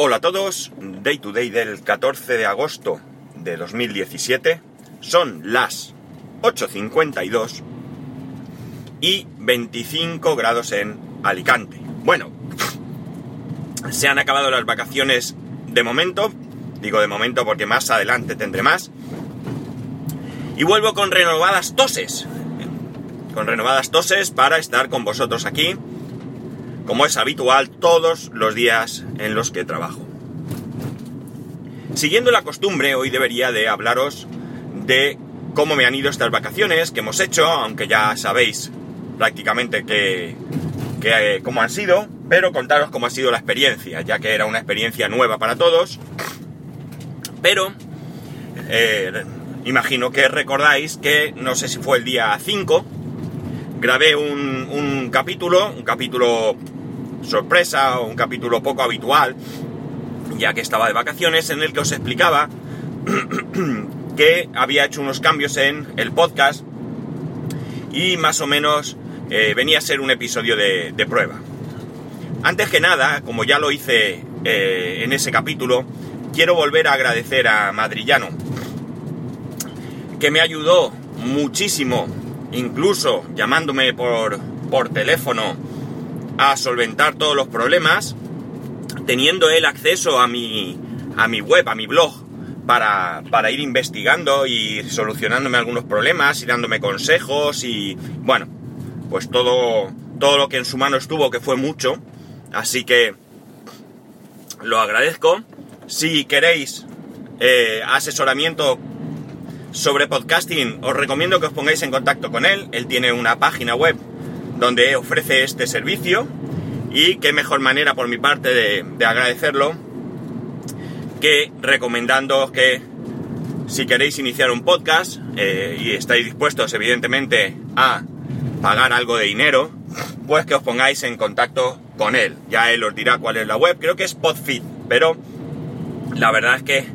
Hola a todos, Day to Day del 14 de agosto de 2017. Son las 8.52 y 25 grados en Alicante. Bueno, se han acabado las vacaciones de momento, digo de momento porque más adelante tendré más. Y vuelvo con renovadas toses, con renovadas toses para estar con vosotros aquí como es habitual todos los días en los que trabajo. Siguiendo la costumbre, hoy debería de hablaros de cómo me han ido estas vacaciones que hemos hecho, aunque ya sabéis prácticamente que, eh, cómo han sido, pero contaros cómo ha sido la experiencia, ya que era una experiencia nueva para todos. Pero eh, imagino que recordáis que no sé si fue el día 5, grabé un, un capítulo, un capítulo sorpresa o un capítulo poco habitual, ya que estaba de vacaciones, en el que os explicaba que había hecho unos cambios en el podcast y más o menos eh, venía a ser un episodio de, prueba. Antes que nada, como ya lo hice eh, en ese capítulo, quiero volver a agradecer a Madrillano, que me ayudó muchísimo, incluso llamándome por, por teléfono a solventar todos los problemas, teniendo él acceso a mi, a mi web, a mi blog, para, para, ir investigando y solucionándome algunos problemas y dándome consejos y bueno, pues todo, todo lo que en su mano estuvo, que fue mucho. Así que lo agradezco. Si queréis eh, asesoramiento sobre podcasting, os recomiendo que os pongáis en contacto con él. Él tiene una página web donde ofrece este servicio y qué mejor manera por mi parte de, agradecerlo que recomendando que si queréis iniciar un podcast eh, y estáis dispuestos evidentemente a pagar algo de dinero, pues que os pongáis en contacto con él. Ya él os dirá cuál es la web, creo que es Podfit, pero la verdad es que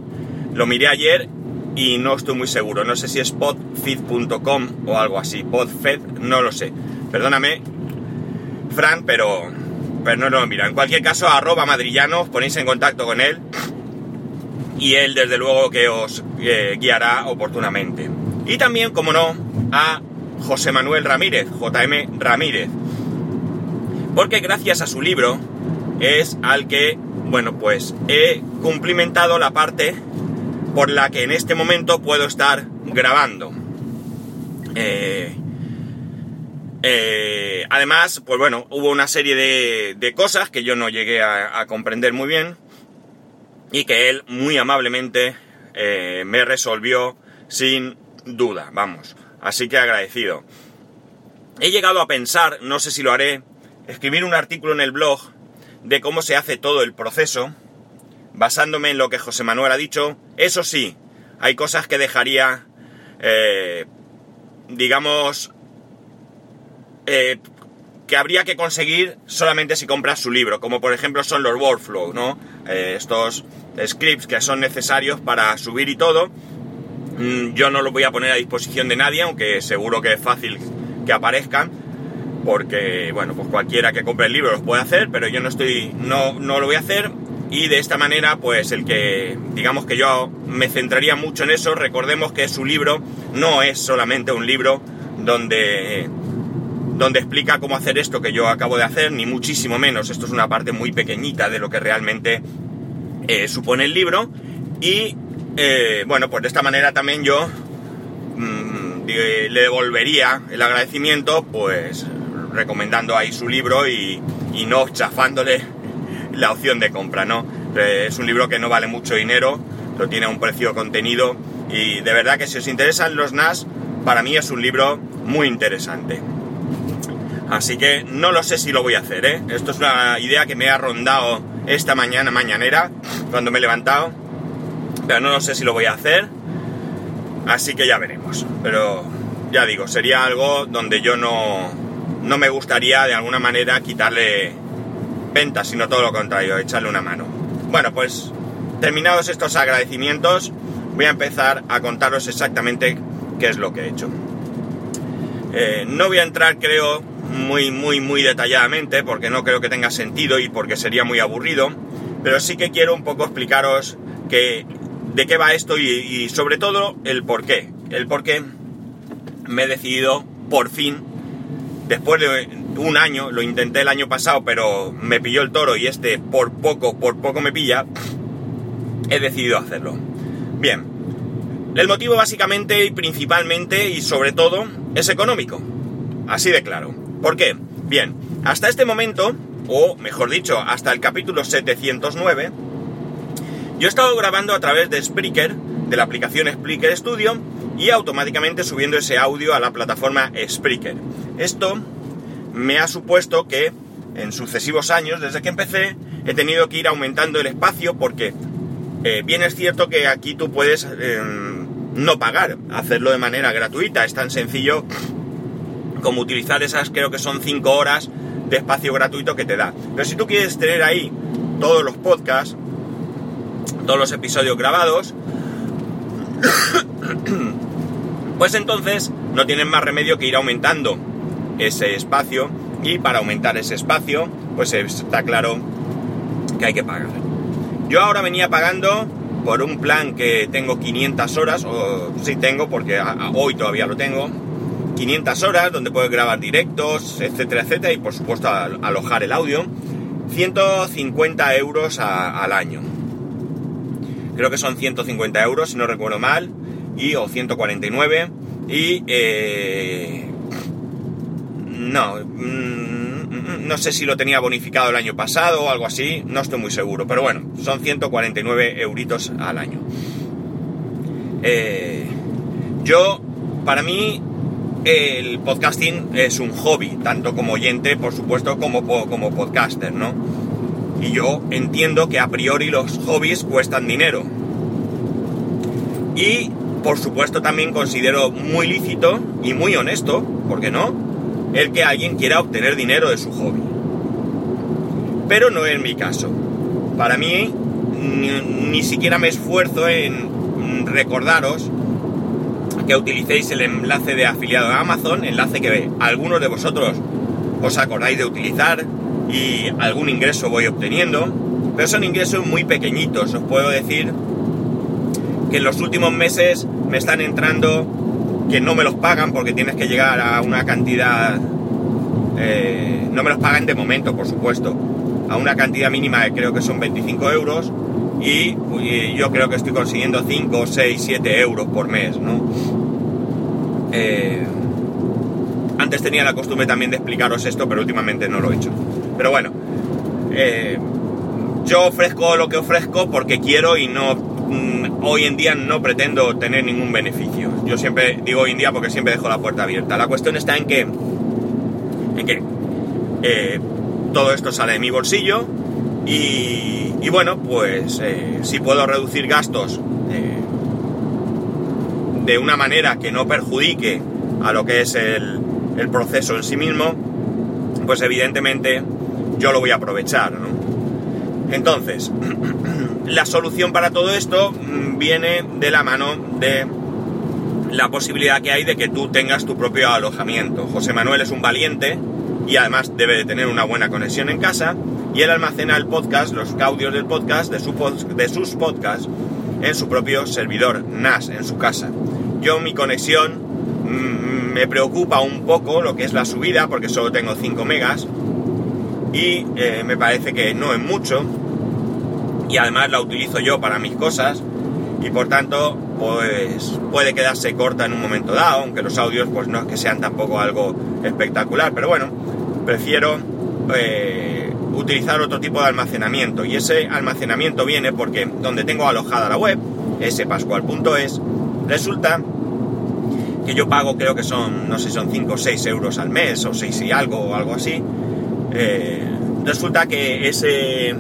lo miré ayer y no estoy muy seguro. No sé si es podfit.com o algo así. Podfed, no lo sé. Perdóname, Fran, pero, pero no lo mira. En cualquier caso, arroba madrillano, ponéis en contacto con él y él desde luego que os eh, guiará oportunamente. Y también, como no, a José Manuel Ramírez, JM Ramírez. Porque gracias a su libro es al que, bueno, pues he cumplimentado la parte por la que en este momento puedo estar grabando. Eh, eh, además, pues bueno, hubo una serie de, cosas que yo no llegué a, comprender muy bien y que él muy amablemente eh, me resolvió sin duda, vamos. Así que agradecido. He llegado a pensar, no sé si lo haré, escribir un artículo en el blog de cómo se hace todo el proceso, basándome en lo que José Manuel ha dicho. Eso sí, hay cosas que dejaría, eh, digamos, eh, que habría que conseguir solamente si compras su libro, como por ejemplo son los workflows, ¿no? Eh, estos scripts que son necesarios para subir y todo. Mm, yo no los voy a poner a disposición de nadie, aunque seguro que es fácil que aparezcan, porque, bueno, pues cualquiera que compre el libro los puede hacer, pero yo no estoy, no, no lo voy a hacer. Y de esta manera, pues el que, digamos que yo me centraría mucho en eso, recordemos que su libro no es solamente un libro donde donde explica cómo hacer esto que yo acabo de hacer, ni muchísimo menos. Esto es una parte muy pequeñita de lo que realmente eh, supone el libro. Y eh, bueno, pues de esta manera también yo mm, le devolvería el agradecimiento, pues recomendando ahí su libro y, no chafándole la opción de compra, ¿no? Eh, es un libro que no vale mucho dinero, lo tiene a un precio contenido y de verdad que si os interesan los NAS, para mí es un libro muy interesante. Así que no lo sé si lo voy a hacer, ¿eh? Esto es una idea que me ha rondado esta mañana, mañanera, cuando me he levantado. Pero no lo sé si lo voy a hacer. Así que ya veremos. Pero ya digo, sería algo donde yo no, no me gustaría de alguna manera quitarle ventas, sino todo lo contrario, echarle una mano. Bueno, pues terminados estos agradecimientos, voy a empezar a contaros exactamente qué es lo que he hecho. Eh, no voy a entrar, creo, muy, muy, muy detalladamente, porque no creo que tenga sentido y porque sería muy aburrido. pero sí que quiero un poco explicaros que, de qué va esto y, y sobre todo el por qué. El por qué me he decidido por fin, después de un año, lo intenté el año pasado, pero me pilló el toro y este por poco, por poco me pilla, he decidido hacerlo. Bien, el motivo básicamente y principalmente y sobre todo es económico. Así de claro. ¿Por qué? Bien, hasta este momento, o mejor dicho, hasta el capítulo 709, yo he estado grabando a través de Spreaker, de la aplicación Spreaker Studio, y automáticamente subiendo ese audio a la plataforma Spreaker. Esto me ha supuesto que en sucesivos años, desde que empecé, he tenido que ir aumentando el espacio porque eh, bien es cierto que aquí tú puedes em, no pagar, hacerlo de manera gratuita, es tan sencillo como utilizar esas, creo que son 5 horas de espacio gratuito que te da. Pero si tú quieres tener ahí todos los podcasts, todos los episodios grabados, pues entonces no tienes más remedio que ir aumentando ese espacio y para aumentar ese espacio pues está claro que hay que pagar. Yo ahora venía pagando por un plan que tengo 500 horas, o sí tengo porque hoy todavía lo tengo, 500 horas donde puedo grabar directos, etcétera, etcétera, y por supuesto alojar el audio, 150 euros al año. Creo que son 150 euros, si no recuerdo mal, y o 149, y eh, no, mm, no sé si lo tenía bonificado el año pasado o algo así, no estoy muy seguro, pero bueno, son 149 euritos al año. Eh, yo, para mí, el podcasting es un hobby, tanto como oyente, por supuesto, como, como podcaster, ¿no? Y yo entiendo que a priori los hobbies cuestan dinero. Y, por supuesto, también considero muy lícito y muy honesto, ¿por qué no? El que alguien quiera obtener dinero de su hobby. Pero no es mi caso. Para mí, ni, ni siquiera me esfuerzo en recordaros que utilicéis el enlace de afiliado a Amazon, enlace que algunos de vosotros os acordáis de utilizar y algún ingreso voy obteniendo, pero son ingresos muy pequeñitos. Os puedo decir que en los últimos meses me están entrando que no me los pagan porque tienes que llegar a una cantidad, eh, no me los pagan de momento, por supuesto, a una cantidad mínima que creo que son 25 euros y, yo creo que estoy consiguiendo 5, 6, 7 euros por mes, ¿no? Eh, antes tenía la costumbre también de explicaros esto, pero últimamente no lo he hecho. Pero bueno, eh, yo ofrezco lo que ofrezco porque quiero y no mm, hoy en día no pretendo tener ningún beneficio. Yo siempre digo hoy en día porque siempre dejo la puerta abierta. La cuestión está en que, en que eh, todo esto sale de mi bolsillo y, bueno, pues eh, si puedo reducir gastos de una manera que no perjudique a lo que es el, proceso en sí mismo, pues evidentemente yo lo voy a aprovechar. Entonces, la solución para todo esto mm, viene de la mano de la posibilidad que hay de que tú tengas tu propio alojamiento. José Manuel es un valiente y además debe de tener una buena conexión en casa y él almacena el podcast, los audios del podcast, de, su, de sus podcasts en su propio servidor NAS, en su casa. Yo mi conexión mm, me preocupa un poco lo que es la subida porque solo tengo 5 megas y eh, me parece que no es mucho y además la utilizo yo para mis cosas y por tanto pues puede quedarse corta en un momento dado, aunque los audios pues no es que sean tampoco algo espectacular, pero bueno, prefiero eh, utilizar otro tipo de almacenamiento y ese almacenamiento viene porque donde tengo alojada la web, spascual.es, resulta que yo pago creo que son, no sé, son 5 o 6 euros al mes o 6 y algo o algo así, eh, resulta que ese,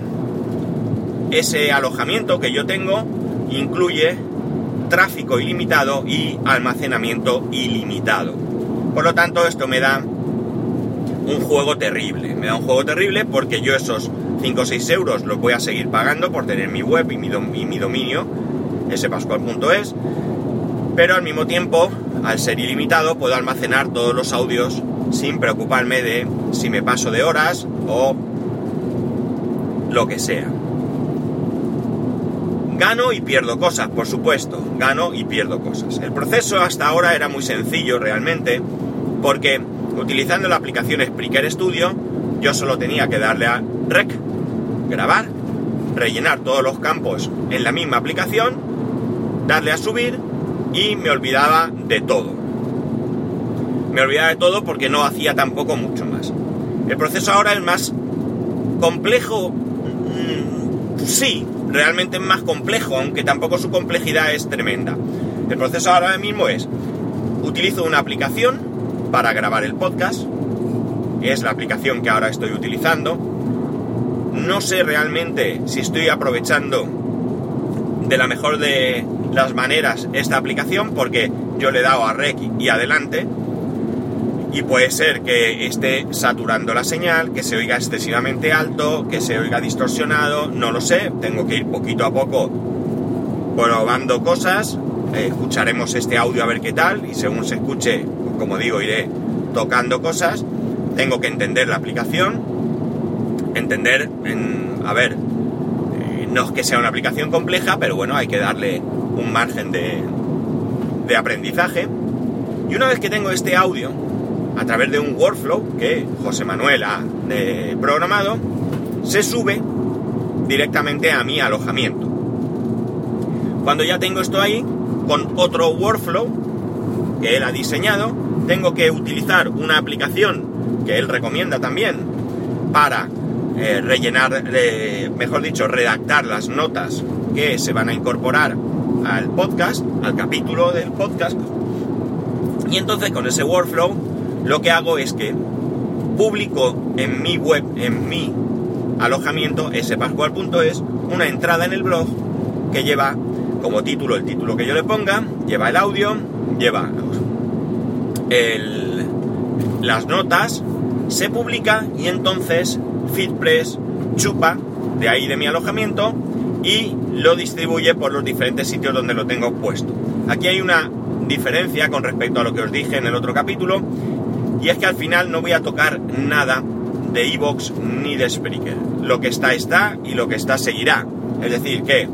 ese alojamiento que yo tengo incluye tráfico ilimitado y almacenamiento ilimitado. Por lo tanto, esto me da un juego terrible. Me da un juego terrible porque yo esos 5 o 6 euros los voy a seguir pagando por tener mi web y mi, dominio, spascual.es, pero al mismo tiempo, al ser ilimitado, puedo almacenar todos los audios sin preocuparme de si me paso de horas o lo que sea. Gano y pierdo cosas, por supuesto, gano y pierdo cosas. El proceso hasta ahora era muy sencillo realmente, porque utilizando la aplicación Spreaker Studio, yo solo tenía que darle a Rec, grabar, rellenar todos los campos en la misma aplicación, darle a subir y me olvidaba de todo. Me olvidaba de todo porque no hacía tampoco mucho más. El proceso ahora es más complejo, mm, sí, realmente es más complejo, aunque tampoco su complejidad es tremenda. El proceso ahora mismo es, utilizo una aplicación para grabar el podcast, es la aplicación que ahora estoy utilizando. No sé realmente si estoy aprovechando de la mejor de las maneras esta aplicación porque yo le he dado a rec y adelante y puede ser que esté saturando la señal, que se oiga excesivamente alto, que se oiga distorsionado, no lo sé, tengo que ir poquito a poco probando cosas, eh, escucharemos este audio a ver qué tal y según se escuche, como digo, iré tocando cosas tengo que entender la aplicación, entender, en, a ver, eh, no es que sea una aplicación compleja, pero bueno, hay que darle un margen de, de aprendizaje. Y una vez que tengo este audio, a través de un workflow que José Manuel ha eh, programado, se sube directamente a mi alojamiento. Cuando ya tengo esto ahí, con otro workflow que él ha diseñado, tengo que utilizar una aplicación que él recomienda también para eh, rellenar, eh, mejor dicho, redactar las notas que se van a incorporar al podcast, al capítulo del podcast. Y entonces con ese workflow lo que hago es que publico en mi web, en mi alojamiento, spascual.es, una entrada en el blog que lleva como título el título que yo le ponga, lleva el audio, lleva el, las notas, se publica y entonces FitPress chupa de ahí de mi alojamiento y lo distribuye por los diferentes sitios donde lo tengo puesto. Aquí hay una diferencia con respecto a lo que os dije en el otro capítulo y es que al final no voy a tocar nada de iVoox ni de Spreaker. Lo que está está y lo que está seguirá. Es decir, que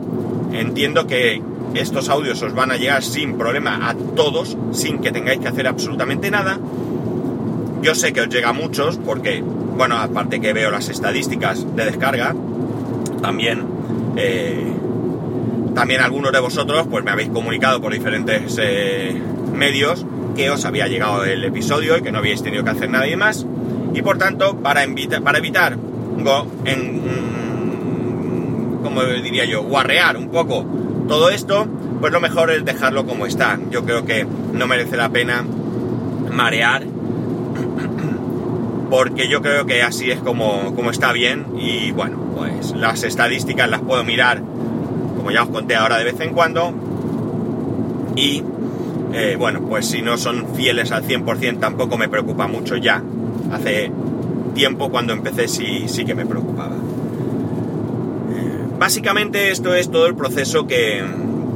entiendo que estos audios os van a llegar sin problema a todos, sin que tengáis que hacer absolutamente nada yo sé que os llega a muchos porque, bueno, aparte que veo las estadísticas de descarga, también, eh, también algunos de vosotros pues me habéis comunicado por diferentes eh, medios que os había llegado el episodio y que no habíais tenido que hacer nada más. Y por tanto, para, para evitar, en, como diría yo, guarrear un poco todo esto, pues lo mejor es dejarlo como está. Yo creo que no merece la pena marear porque yo creo que así es como, está bien y bueno, pues las estadísticas las puedo mirar, como ya os conté ahora de vez en cuando, y eh, bueno, pues si no son fieles al 100% tampoco me preocupa mucho ya. Hace tiempo cuando empecé sí, sí que me preocupaba. Básicamente esto es todo el proceso que,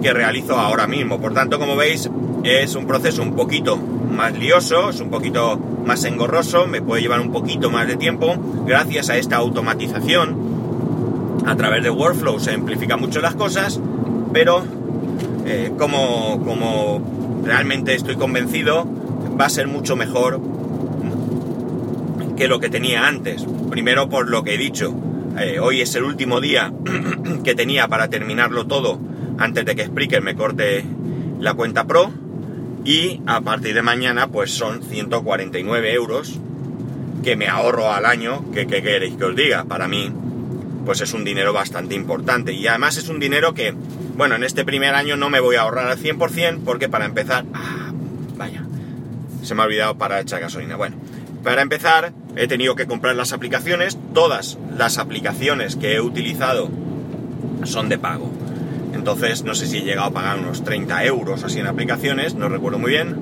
que realizo ahora mismo, por tanto como veis es un proceso un poquito más lioso, es un poquito más engorroso, me puede llevar un poquito más de tiempo. Gracias a esta automatización, a través de Workflow se simplifican mucho las cosas, pero eh, como, como realmente estoy convencido, va a ser mucho mejor que lo que tenía antes. Primero por lo que he dicho, eh, hoy es el último día que tenía para terminarlo todo antes de que Spreaker me corte la cuenta Pro. Y a partir de mañana pues son 149 euros que me ahorro al año, que, queréis que os diga, para mí pues es un dinero bastante importante. Y además es un dinero que, bueno, en este primer año no me voy a ahorrar al 100% porque para empezar, ah, vaya, se me ha olvidado para echar gasolina, bueno, para empezar he tenido que comprar las aplicaciones, todas las aplicaciones que he utilizado son de pago entonces, no sé si he llegado a pagar unos 30 euros así en aplicaciones, no recuerdo muy bien.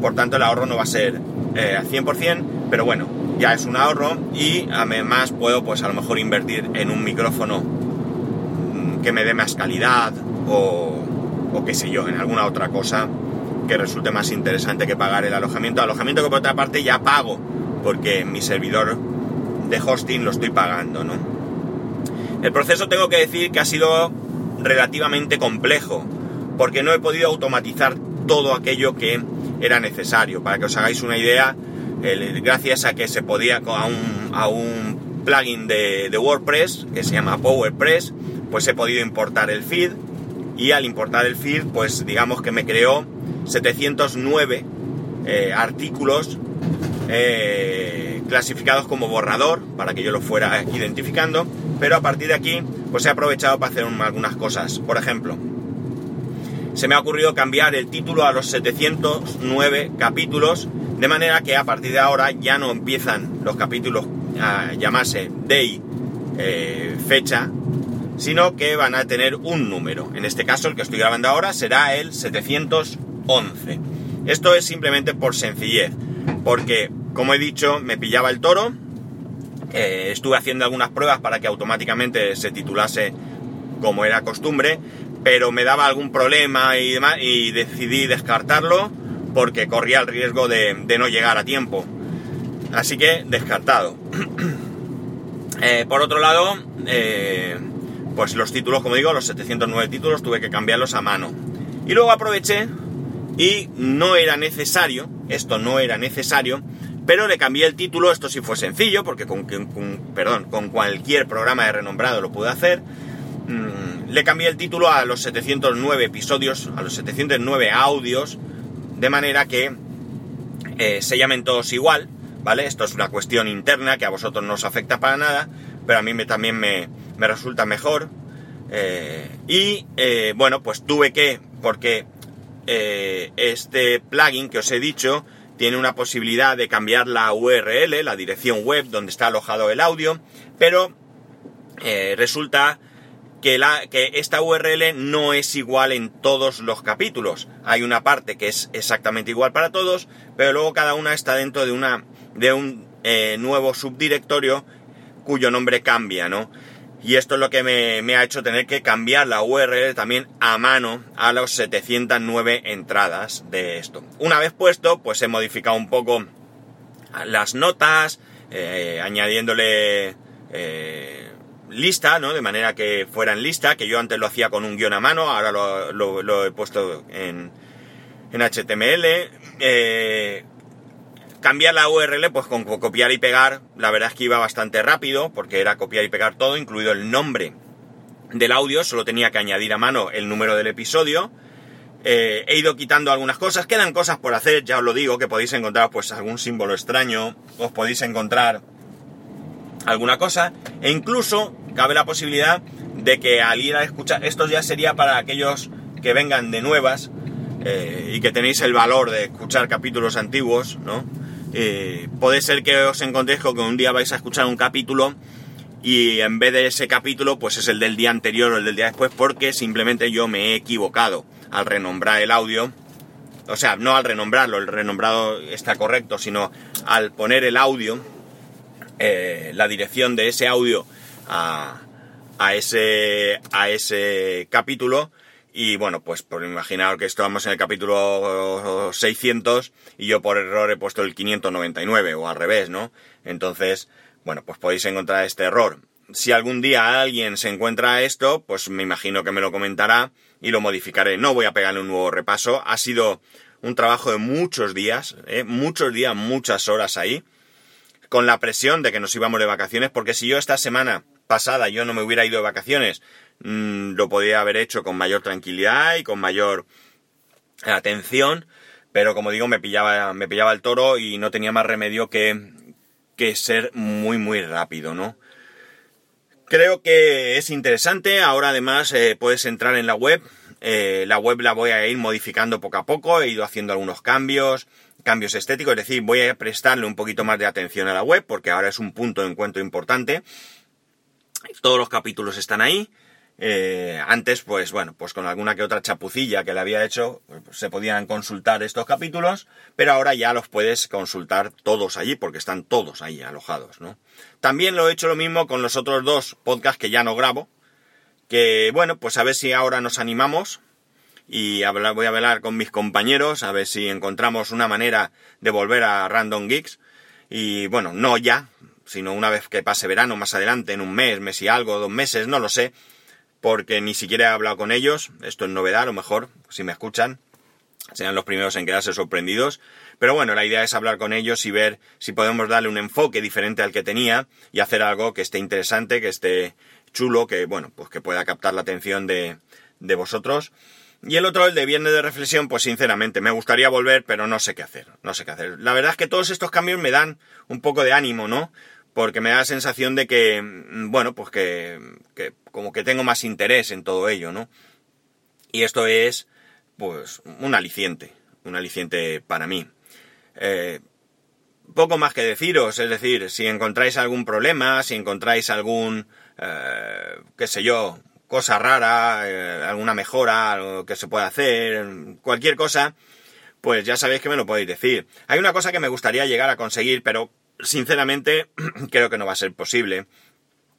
Por tanto, el ahorro no va a ser eh, al 100%, pero bueno, ya es un ahorro y además puedo, pues a lo mejor invertir en un micrófono mm, que me dé más calidad o, o qué sé yo, en alguna otra cosa que resulte más interesante que pagar el alojamiento. Alojamiento que por otra parte ya pago, porque mi servidor de hosting lo estoy pagando, ¿no? El proceso tengo que decir que ha sido relativamente complejo, porque no he podido automatizar todo aquello que era necesario. Para que os hagáis una idea, gracias a que se podía a un, a un plugin de, WordPress que se llama PowerPress, pues he podido importar el feed y al importar el feed, pues digamos que me creó 709 eh, artículos eh, clasificados como borrador para que yo lo fuera identificando, pero a partir de aquí, pues he aprovechado para hacer algunas cosas. Por ejemplo, se me ha ocurrido cambiar el título a los 709 capítulos, de manera que a partir de ahora ya no empiezan los capítulos a llamarse day, eh, fecha, sino que van a tener un número. En este caso, el que estoy grabando ahora será el 711. Esto es simplemente por sencillez, porque, como he dicho, me pillaba el toro, estuve haciendo algunas pruebas para que automáticamente se titulase como era costumbre, pero me daba algún problema y demás, y decidí descartarlo porque corría el riesgo de, no llegar a tiempo. Así que descartado. Eh, por otro lado, eh, pues los títulos, como digo, los 709 títulos tuve que cambiarlos a mano. Y luego aproveché y no era necesario, esto no era necesario, pero le cambié el título, esto sí fue sencillo, porque con, perdón, con cualquier programa de renombrado lo pude hacer. Mm, le cambié el título a los 709 episodios, a los 709 audios, de manera que eh, se llamen todos igual, ¿vale? Esto es una cuestión interna que a vosotros no os afecta para nada, pero a mí me, también me, resulta mejor. Eh, y eh, bueno, pues tuve que, porque este plugin que os he dicho tiene una posibilidad de cambiar la URL, la dirección web donde está alojado el audio, pero resulta que, la, que esta URL no es igual en todos los capítulos. Hay una parte que es exactamente igual para todos, pero luego cada una está dentro de, una, de un eh, nuevo subdirectorio cuyo nombre cambia, ¿no? Y esto es lo que me, ha hecho tener que cambiar la URL también a mano a los 709 entradas de esto. Una vez puesto, pues he modificado un poco las notas, eh, añadiéndole... Eh, lista, ¿no? De manera que fuera en lista, que yo antes lo hacía con un guion a mano, ahora lo, he puesto en, en HTML. Eh, cambiar la URL, pues con copiar y pegar, la verdad es que iba bastante rápido, porque era copiar y pegar todo, incluido el nombre del audio, solo tenía que añadir a mano el número del episodio. Eh, he ido quitando algunas cosas, quedan cosas por hacer, ya os lo digo, que podéis encontrar pues algún símbolo extraño, os podéis encontrar alguna cosa, e incluso cabe la posibilidad de que al ir a escuchar, esto ya sería para aquellos que vengan de nuevas eh, y que tenéis el valor de escuchar capítulos antiguos, ¿no? Eh, puede ser que os encontréis con que un día vais a escuchar un capítulo y en vez de ese capítulo, pues es el del día anterior o el del día después, porque simplemente yo me he equivocado al renombrar el audio. O sea, no al renombrarlo, el renombrado está correcto, sino al poner el audio, eh, la dirección de ese audio a, ese, a ese capítulo. Y bueno, pues por imaginar que estamos en el capítulo 600 y yo por error he puesto el 599 o al revés, ¿no? Entonces, bueno, pues podéis encontrar este error. Si algún día alguien se encuentra esto, pues me imagino que me lo comentará y lo modificaré. No voy a pegarle un nuevo repaso. Ha sido un trabajo de muchos días, ¿eh? muchos días, muchas horas ahí, con la presión de que nos íbamos de vacaciones, porque si yo esta semana pasada yo no me hubiera ido de vacaciones, mm, lo podía haber hecho con mayor tranquilidad y con mayor atención, pero como digo, me pillaba, me pillaba el toro y no tenía más remedio que, que ser muy, muy rápido, ¿no? Creo que es interesante. Ahora además eh, puedes entrar en la web. Eh, la web la voy a ir modificando poco a poco. He ido haciendo algunos cambios, cambios estéticos. Es decir, voy a prestarle un poquito más de atención a la web porque ahora es un punto de encuentro importante. Todos los capítulos están ahí. Eh, antes, pues bueno, pues con alguna que otra chapucilla que le había hecho, se podían consultar estos capítulos, pero ahora ya los puedes consultar todos allí, porque están todos ahí alojados, ¿no? También lo he hecho lo mismo con los otros dos podcasts que ya no grabo, que bueno, pues a ver si ahora nos animamos y voy a hablar con mis compañeros, a ver si encontramos una manera de volver a Random Geeks, y bueno, no ya, sino una vez que pase verano, más adelante, en un mes, mes y algo, dos meses, no lo sé, porque ni siquiera he hablado con ellos, esto es novedad, a lo mejor, si me escuchan, serán los primeros en quedarse sorprendidos. Pero bueno, la idea es hablar con ellos y ver si podemos darle un enfoque diferente al que tenía y hacer algo que esté interesante, que esté chulo, que bueno, pues que pueda captar la atención de, de vosotros. Y el otro, el de viernes de reflexión, pues sinceramente me gustaría volver, pero no sé qué hacer, no sé qué hacer. La verdad es que todos estos cambios me dan un poco de ánimo, ¿no? Porque me da la sensación de que, bueno, pues que, que como que tengo más interés en todo ello, ¿no? Y esto es, pues, un aliciente, un aliciente para mí. Eh, poco más que deciros, es decir, si encontráis algún problema, si encontráis algún, eh, qué sé yo, cosa rara, eh, alguna mejora, algo que se pueda hacer, cualquier cosa, pues ya sabéis que me lo podéis decir. Hay una cosa que me gustaría llegar a conseguir, pero sinceramente creo que no va a ser posible.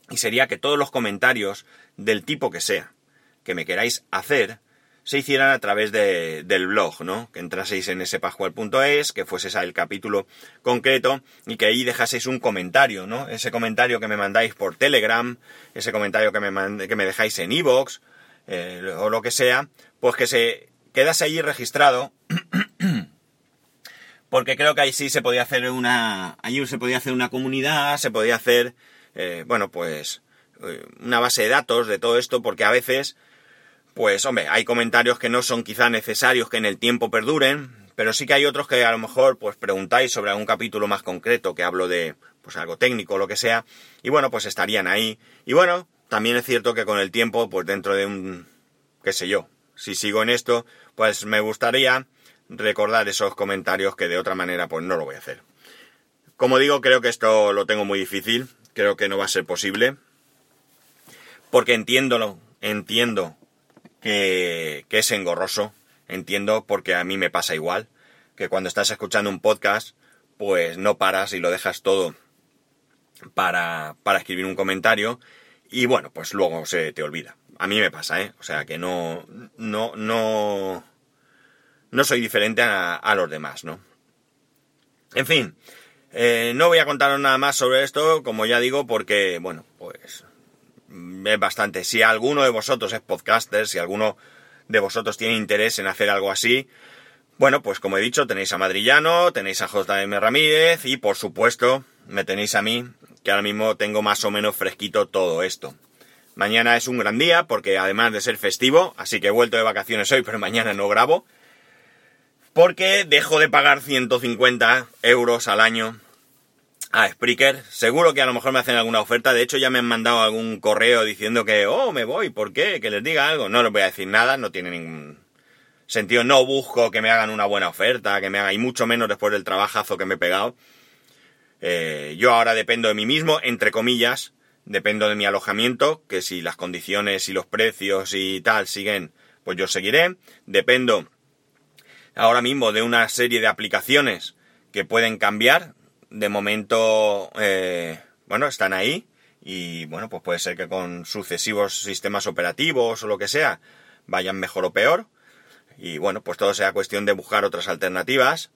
Y sería que todos los comentarios del tipo que sea que me queráis hacer, se hicieran a través de, del blog, ¿no? Que entraseis en spascual.es, que fueses al capítulo concreto y que ahí dejaseis un comentario, ¿no? Ese comentario que me mandáis por Telegram, ese comentario que me, que me dejáis en iVoox, eh, o lo que sea, pues que se quedase ahí registrado. porque creo que ahí sí se podía hacer una. Allí se podía hacer una comunidad, se podía hacer. Eh, bueno, pues. Eh, una base de datos de todo esto, porque a veces pues hombre, hay comentarios que no son quizá necesarios que en el tiempo perduren, pero sí que hay otros que a lo mejor pues preguntáis sobre algún capítulo más concreto que hablo de pues algo técnico o lo que sea, y bueno, pues estarían ahí. Y bueno, también es cierto que con el tiempo, pues dentro de un qué sé yo, si sigo en esto, pues me gustaría recordar esos comentarios que de otra manera pues no lo voy a hacer. Como digo, creo que esto lo tengo muy difícil, creo que no va a ser posible, porque entiendo, entiendo que, es engorroso, entiendo, porque a mí me pasa igual, que cuando estás escuchando un podcast, pues no paras y lo dejas todo para, para escribir un comentario y bueno, pues luego se te olvida. A mí me pasa, ¿eh? O sea que no, no, no, no soy diferente a, los demás, ¿no? En fin, eh, no voy a contaros nada más sobre esto, como ya digo, porque, bueno, pues es bastante. Si alguno de vosotros es podcaster, si alguno de vosotros tiene interés en hacer algo así, bueno, pues como he dicho, tenéis a Madrillano, tenéis a JM Ramírez y por supuesto me tenéis a mí, que ahora mismo tengo más o menos fresquito todo esto. Mañana es un gran día porque además de ser festivo, así que he vuelto de vacaciones hoy, pero mañana no grabo, porque dejo de pagar 150 euros al año a Spreaker. Seguro que a lo mejor me hacen alguna oferta. De hecho, ya me han mandado algún correo diciendo que, oh, me voy, ¿por qué? Que les diga algo. No les voy a decir nada, no tiene ningún sentido. No busco que me hagan una buena oferta, que me hagan, y mucho menos después del trabajazo que me he pegado. Eh, yo ahora dependo de mí mismo, entre comillas, dependo de mi alojamiento, que si las condiciones y los precios y tal siguen, pues yo seguiré. Dependo ahora mismo de una serie de aplicaciones que pueden cambiar, de momento, eh, bueno, están ahí y bueno, pues puede ser que con sucesivos sistemas operativos o lo que sea vayan mejor o peor. Y bueno, pues todo sea cuestión de buscar otras alternativas.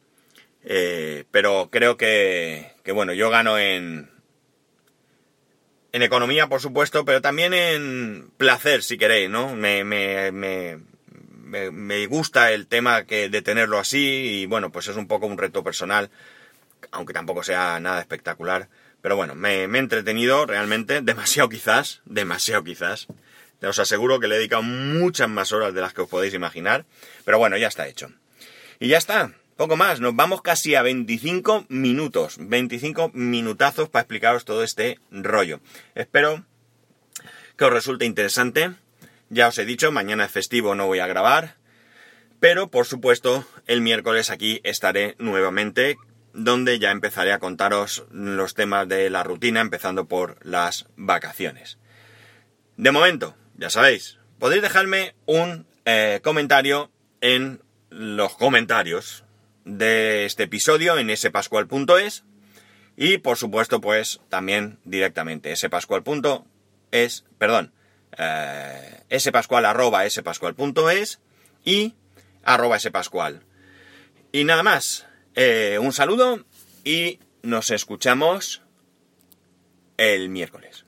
Eh, pero creo que, que, bueno, yo gano en, en economía, por supuesto, pero también en placer, si queréis, ¿no? Me, me, me, me, gusta el tema que, de tenerlo así y bueno, pues es un poco un reto personal aunque tampoco sea nada espectacular. Pero bueno, me, he entretenido realmente, demasiado quizás, demasiado quizás. Os aseguro que le he dedicado muchas más horas de las que os podéis imaginar. Pero bueno, ya está hecho. Y ya está, poco más. Nos vamos casi a 25 minutos. 25 minutazos para explicaros todo este rollo. Espero que os resulte interesante. Ya os he dicho, mañana es festivo, no voy a grabar. Pero por supuesto, el miércoles aquí estaré nuevamente donde ya empezaré a contaros los temas de la rutina, empezando por las vacaciones. De momento, ya sabéis, podéis dejarme un eh, comentario en los comentarios de este episodio en spascual.es y por supuesto pues también directamente spascual.es, perdón, eh, spascual.es y arroba spascual. Y nada más, eh, un saludo y nos escuchamos el miércoles.